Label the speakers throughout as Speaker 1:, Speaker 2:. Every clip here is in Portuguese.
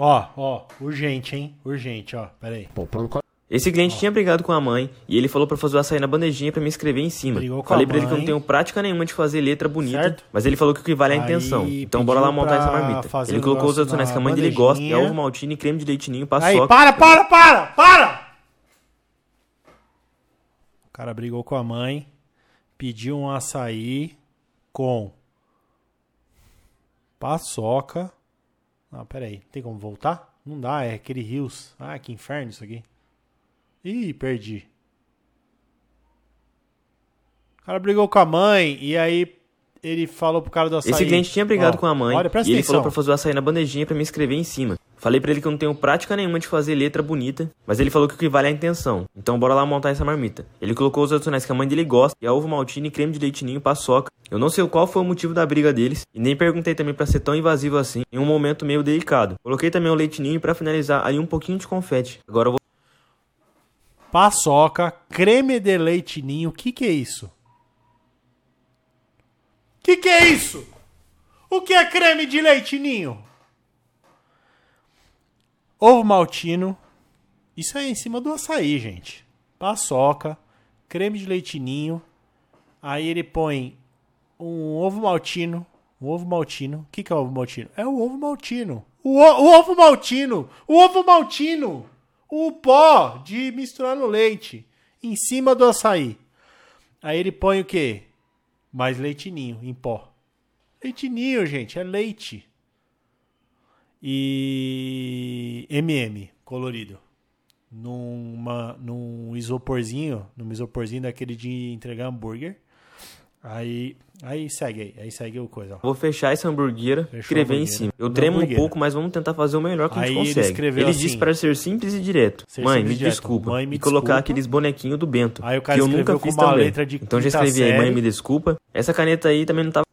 Speaker 1: Ó, ó, urgente, hein? Urgente, ó. Pera aí.
Speaker 2: Esse cliente tinha brigado com a mãe e ele falou pra fazer o açaí na bandejinha pra me escrever em cima.
Speaker 1: Brigou com
Speaker 2: Falei
Speaker 1: a
Speaker 2: pra ele que eu não tenho prática nenhuma de fazer letra bonita,
Speaker 1: Certo.
Speaker 2: mas ele falou que o que vale é a
Speaker 1: Aí
Speaker 2: intenção. Então bora lá montar essa marmita. Ele
Speaker 1: o
Speaker 2: colocou os adicionais
Speaker 1: na
Speaker 2: que a mãe dele gosta, é ovo maltine, creme de leitinho,
Speaker 1: Aí,
Speaker 2: paçoca.
Speaker 1: para, para, para, para! O cara brigou com a mãe, pediu um açaí com paçoca. Não, pera aí, tem como voltar? Não dá, é aquele rios. Ah, que inferno isso aqui. Ih, perdi. O cara brigou com a mãe e aí ele falou pro cara do açaí.
Speaker 2: Esse cliente tinha brigado
Speaker 1: Ó,
Speaker 2: com a mãe
Speaker 1: Olha,
Speaker 2: e ele
Speaker 1: atenção.
Speaker 2: falou pra fazer o açaí na bandejinha pra me escrever em cima. Falei pra ele que eu não tenho prática nenhuma de fazer letra bonita, mas ele falou que o que vale é a intenção. Então bora lá montar essa marmita. Ele colocou os adicionais que a mãe dele gosta, que é ovo maltine, creme de leitinho, paçoca. Eu não sei qual foi o motivo da briga deles e nem perguntei também pra ser tão invasivo assim, em um momento meio delicado. Coloquei também o leitinho e pra finalizar ali um pouquinho de confete. Agora eu vou
Speaker 1: Paçoca, creme de leite ninho. O que que é isso? Que que é isso? O que é creme de leite ninho? Ovo maltino. Isso é em cima do açaí, gente. Paçoca, creme de leite ninho. Aí ele põe um ovo maltino. Um ovo maltino. O que, que é o ovo maltino? É o ovo maltino. O- o ovo maltino. O ovo maltino. O pó de misturar no leite. Em cima do açaí. Aí ele põe o quê? Mais leitinho em pó. Leitinho, gente. É leite. E MM colorido. Numa, num isoporzinho, num isoporzinho daquele de entregar hambúrguer. Aí, aí segue aí, aí segue o coisa. ó.
Speaker 2: Vou fechar essa hamburguera,
Speaker 1: Fechou a
Speaker 2: escrever em cima. Eu tremo um pouco, mas vamos tentar fazer o melhor que a
Speaker 1: Aí
Speaker 2: gente
Speaker 1: ele
Speaker 2: consegue.
Speaker 1: escreveu
Speaker 2: Ele
Speaker 1: assim,
Speaker 2: disse para ser simples e direto. Mãe, me
Speaker 1: direto.
Speaker 2: desculpa.
Speaker 1: Mãe, me
Speaker 2: e colocar
Speaker 1: desculpa.
Speaker 2: aqueles bonequinhos do Bento.
Speaker 1: Aí o cara
Speaker 2: que eu
Speaker 1: escreveu
Speaker 2: nunca
Speaker 1: com
Speaker 2: fiz
Speaker 1: uma
Speaker 2: também.
Speaker 1: letra de
Speaker 2: então já escrevi aí, mãe,
Speaker 1: série.
Speaker 2: me desculpa. Essa caneta aí também não tava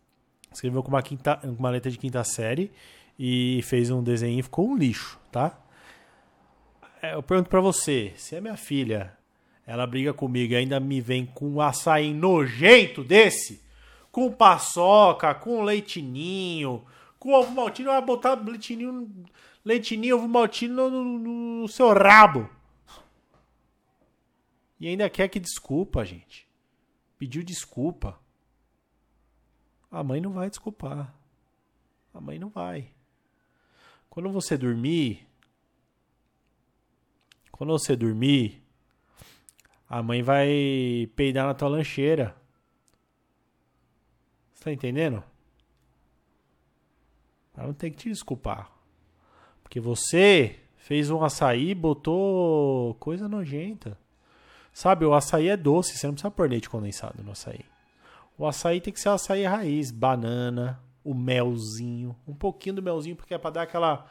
Speaker 1: Escreveu com uma, quinta, com uma letra de quinta série e fez um desenho e ficou um lixo, tá? É, Eu pergunto pra você, se a minha filha, ela briga comigo e ainda me vem com um açaí nojento desse, com paçoca, com leitinho, com ovo maltino, vai botar leitinho, leitinho, ovo maltino no, no- no seu rabo. E ainda quer que desculpa, gente. Pediu desculpa. A mãe não vai desculpar. A mãe não vai. Quando você dormir, quando você dormir, a mãe vai peidar na tua lancheira. Você tá entendendo? Ela não tem que te desculpar. Porque você fez um açaí e botou coisa nojenta. Sabe, o açaí é doce, você não precisa pôr leite condensado no açaí. O açaí tem que ser açaí raiz, banana, o melzinho, um pouquinho do melzinho, porque é pra dar aquela.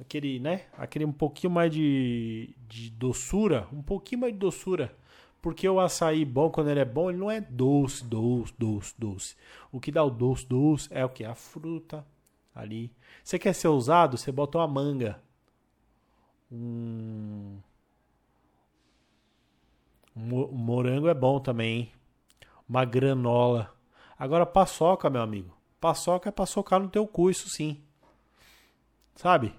Speaker 1: Aquele, né? Aquele um pouquinho mais de, de doçura. Um pouquinho mais de doçura. Porque o açaí bom, quando ele é bom, ele não é doce, doce, doce, doce. O que dá o doce, doce é o que? A fruta ali. Você quer ser ousado? Você bota uma manga. Um. Um mo- morango é bom também, hein? Uma granola. Agora, paçoca, meu amigo. Paçoca é pra socar no teu cu, isso sim. Sabe?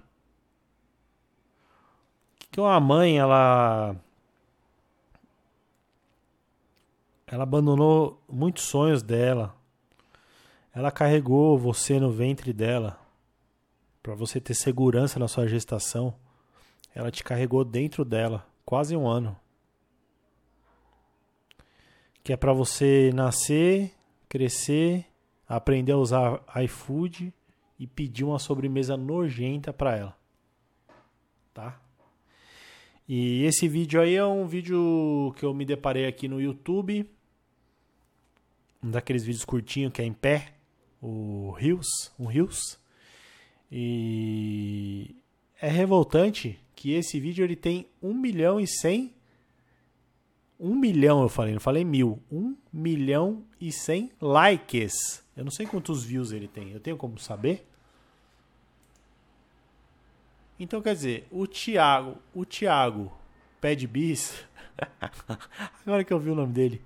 Speaker 1: Que uma mãe, ela. Ela abandonou muitos sonhos dela. Ela carregou você no ventre dela. Pra você ter segurança na sua gestação. Ela te carregou dentro dela. Quase um ano que é para você nascer, crescer, aprender a usar iFood e pedir uma sobremesa nojenta para ela. Tá? E esse vídeo aí é um vídeo que eu me deparei aqui no YouTube. Um daqueles vídeos curtinhos que é em pé, o Rios, um Rios. E é revoltante que esse vídeo ele tem 1 milhão e 100 um milhão, eu falei, não falei mil. Um milhão e cem likes. Eu não sei quantos views ele tem. Eu tenho como saber? Então, quer dizer, o Thiago, o Thiago Pad Bis, agora que eu vi o nome dele,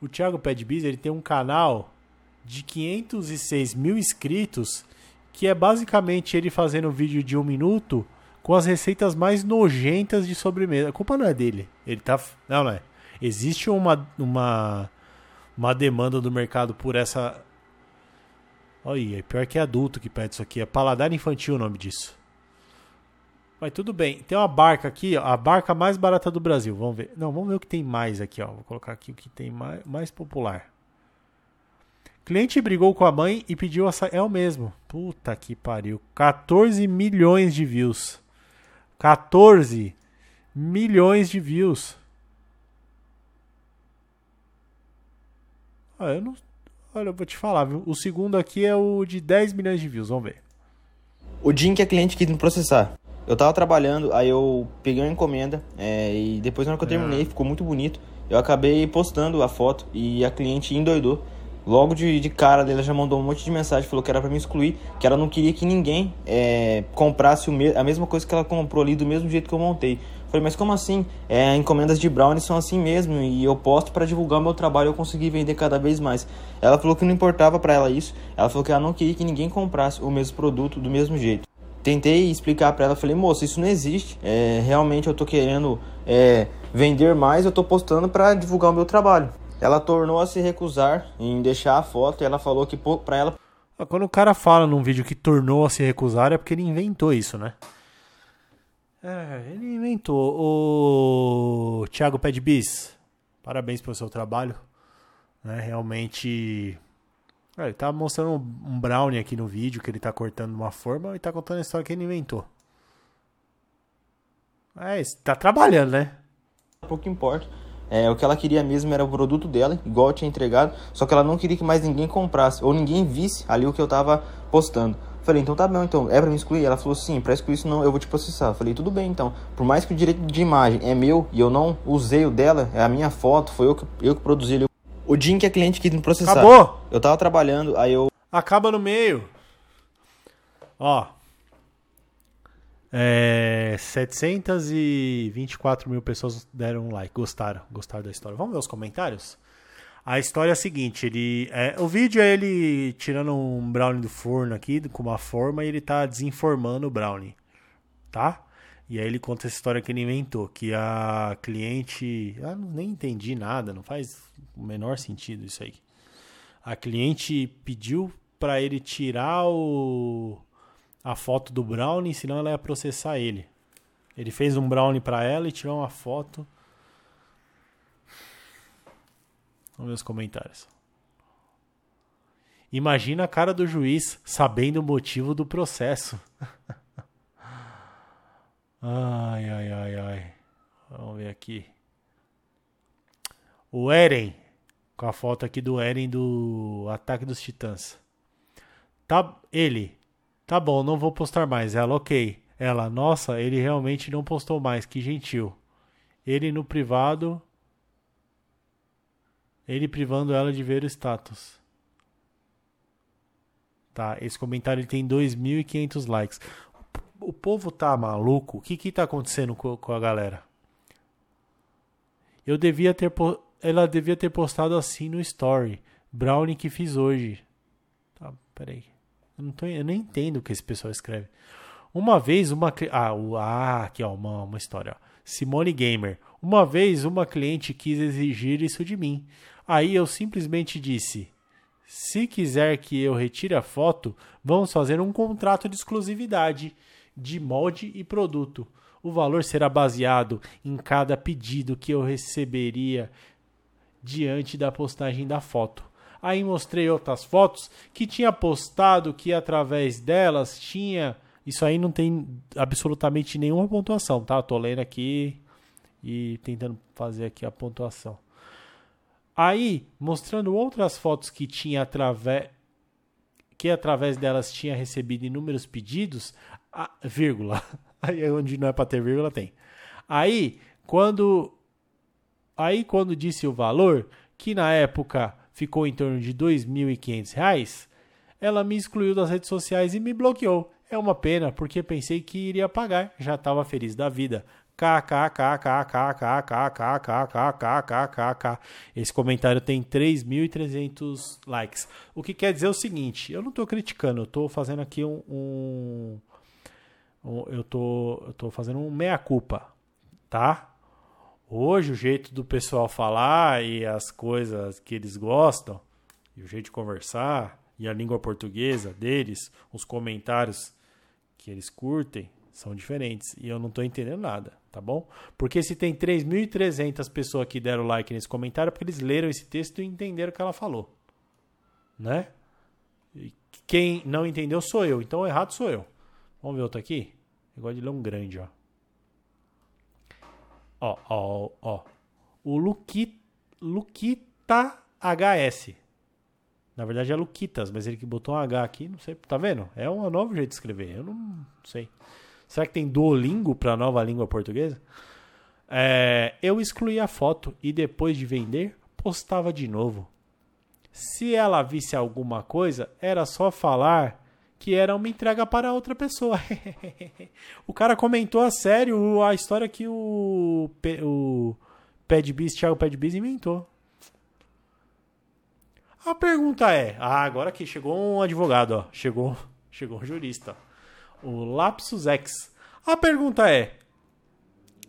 Speaker 1: o Thiago Pad Bis, ele tem um canal de 506 mil inscritos que é basicamente ele fazendo um vídeo de um minuto com as receitas mais nojentas de sobremesa. A culpa não é dele. Ele tá. Não, não é. Existe uma, uma, uma demanda do mercado por essa. Olha, é pior que é adulto que pede isso aqui. É paladar infantil o nome disso. Mas tudo bem. Tem uma barca aqui, ó, a barca mais barata do Brasil. Vamos ver. Não, vamos ver o que tem mais aqui, ó. Vou colocar aqui o que tem mais, mais popular. Cliente brigou com a mãe e pediu essa. É o mesmo. Puta que pariu. 14 milhões de views. 14 milhões de views. Ah, eu não. Olha, eu vou te falar, viu? O segundo aqui é o de 10 milhões de views. Vamos ver.
Speaker 3: O dia em que a cliente quis me processar. Eu tava trabalhando, aí eu peguei uma encomenda é, e depois na hora que eu terminei, ficou muito bonito. Eu acabei postando a foto e a cliente endoidou. Logo de, de cara dela já mandou um monte de mensagem, falou que era para me excluir, que ela não queria que ninguém é, comprasse o me a mesma coisa que ela comprou ali do mesmo jeito que eu montei. Falei, mas como assim? É, encomendas de brownie são assim mesmo e eu posto para divulgar meu trabalho e eu conseguir vender cada vez mais. Ela falou que não importava para ela isso, ela falou que ela não queria que ninguém comprasse o mesmo produto do mesmo jeito. Tentei explicar para ela, falei, moça, isso não existe. É, realmente eu tô querendo é, vender mais, eu tô postando para divulgar o meu trabalho. Ela tornou a se recusar em deixar a foto e ela falou que para ela.
Speaker 1: Quando o cara fala num vídeo que tornou a se recusar é porque ele inventou isso, né? É, ele inventou. O Thiago Pedbis, parabéns pelo seu trabalho. Né? Realmente. É, ele tá mostrando um brownie aqui no vídeo que ele tá cortando uma forma e tá contando a história que ele inventou. É, tá trabalhando, né?
Speaker 3: Pouco importa. É, o que ela queria mesmo era o produto dela, igual eu tinha entregado, só que ela não queria que mais ninguém comprasse ou ninguém visse ali o que eu tava postando. Falei, então tá bom, então é pra me excluir? Ela falou, sim, pra excluir isso não, eu vou te processar. Falei, tudo bem, então. Por mais que o direito de imagem é meu e eu não usei o dela, é a minha foto, foi eu que, eu que produzi ele. O dia em que a cliente quis me processar.
Speaker 1: Acabou!
Speaker 3: Eu tava trabalhando, aí eu.
Speaker 1: Acaba no meio. Ó, é, 724 mil pessoas deram um like, gostaram, gostaram da história. Vamos ver os comentários? A história é a seguinte, ele, é, o vídeo é ele tirando um brownie do forno aqui com uma forma e ele tá desinformando o brownie, tá? E aí ele conta essa história que ele inventou, que a cliente, eu nem entendi nada, não faz o menor sentido isso aí. A cliente pediu para ele tirar o a foto do Brownie, senão ela ia processar ele. Ele fez um Brownie para ela e tirou uma foto. Vamos ver os comentários. Imagina a cara do juiz sabendo o motivo do processo. ai, ai, ai, ai. Vamos ver aqui. O Eren. Com a foto aqui do Eren do Ataque dos Titãs. Tá ele Tá bom, não vou postar mais. Ela, ok. Ela, nossa, ele realmente não postou mais. Que gentil. Ele no privado. Ele privando ela de ver o status. Tá, esse comentário tem 2.500 likes. O povo tá maluco? O que que tá acontecendo com, com a galera? Eu devia ter ela devia ter postado assim no story. Brownie que fiz hoje. Tá, peraí. Eu, não tô, eu nem entendo o que esse pessoal escreve. Uma vez, uma. Ah, o, ah aqui, ó, uma, uma história. Simone Gamer. Uma vez, uma cliente quis exigir isso de mim. Aí eu simplesmente disse: se quiser que eu retire a foto, vamos fazer um contrato de exclusividade de molde e produto. O valor será baseado em cada pedido que eu receberia diante da postagem da foto. Aí mostrei outras fotos que tinha postado que através delas tinha. Isso aí não tem absolutamente nenhuma pontuação, tá? Eu tô lendo aqui e tentando fazer aqui a pontuação. Aí, mostrando outras fotos que tinha através que através delas tinha recebido inúmeros pedidos, a, vírgula. Aí onde não é para ter vírgula tem. Aí, quando aí quando disse o valor, que na época ficou em torno de R$ 2.500, ela me excluiu das redes sociais e me bloqueou. É uma pena, porque pensei que iria pagar, já estava feliz da vida. KKKKKKKKKKKKKK. Esse comentário tem 3.300 likes. O que quer dizer o seguinte: eu não tô criticando, eu tô fazendo aqui um. um, um eu, tô, eu tô fazendo um meia-culpa, tá? Hoje, o jeito do pessoal falar e as coisas que eles gostam, e o jeito de conversar, e a língua portuguesa deles, os comentários que eles curtem, são diferentes. E eu não tô entendendo nada, tá bom? Porque se tem 3.300 pessoas que deram like nesse comentário, é porque eles leram esse texto e entenderam o que ela falou. Né? E quem não entendeu sou eu, então errado sou eu. Vamos ver outro aqui? Eu gosto de ler um grande, ó. Ó, ó, ó. O Luquita, Luquita HS. Na verdade é Luquitas, mas ele que botou um H aqui, não sei. Tá vendo? É um novo jeito de escrever. Eu não sei. Será que tem Duolingo para nova língua portuguesa? É, eu excluí a foto e depois de vender, postava de novo. Se ela visse alguma coisa, era só falar que era uma entrega para outra pessoa. o cara comentou a sério a história que o, o Padbiz, Thiago inventou. A pergunta é, ah, agora que chegou um advogado, ó, chegou, chegou um jurista. Ó o Lapsus X. A pergunta é: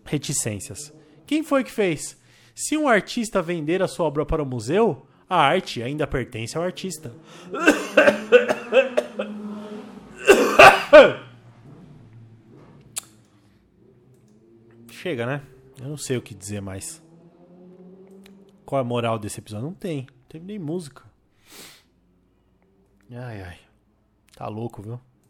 Speaker 1: reticências. Quem foi que fez? Se um artista vender a sua obra para o museu, a arte ainda pertence ao artista. Chega, né? Eu não sei o que dizer mais. Qual é a moral desse episódio? Não tem. Não teve nem música. Ai, ai. Tá louco, viu?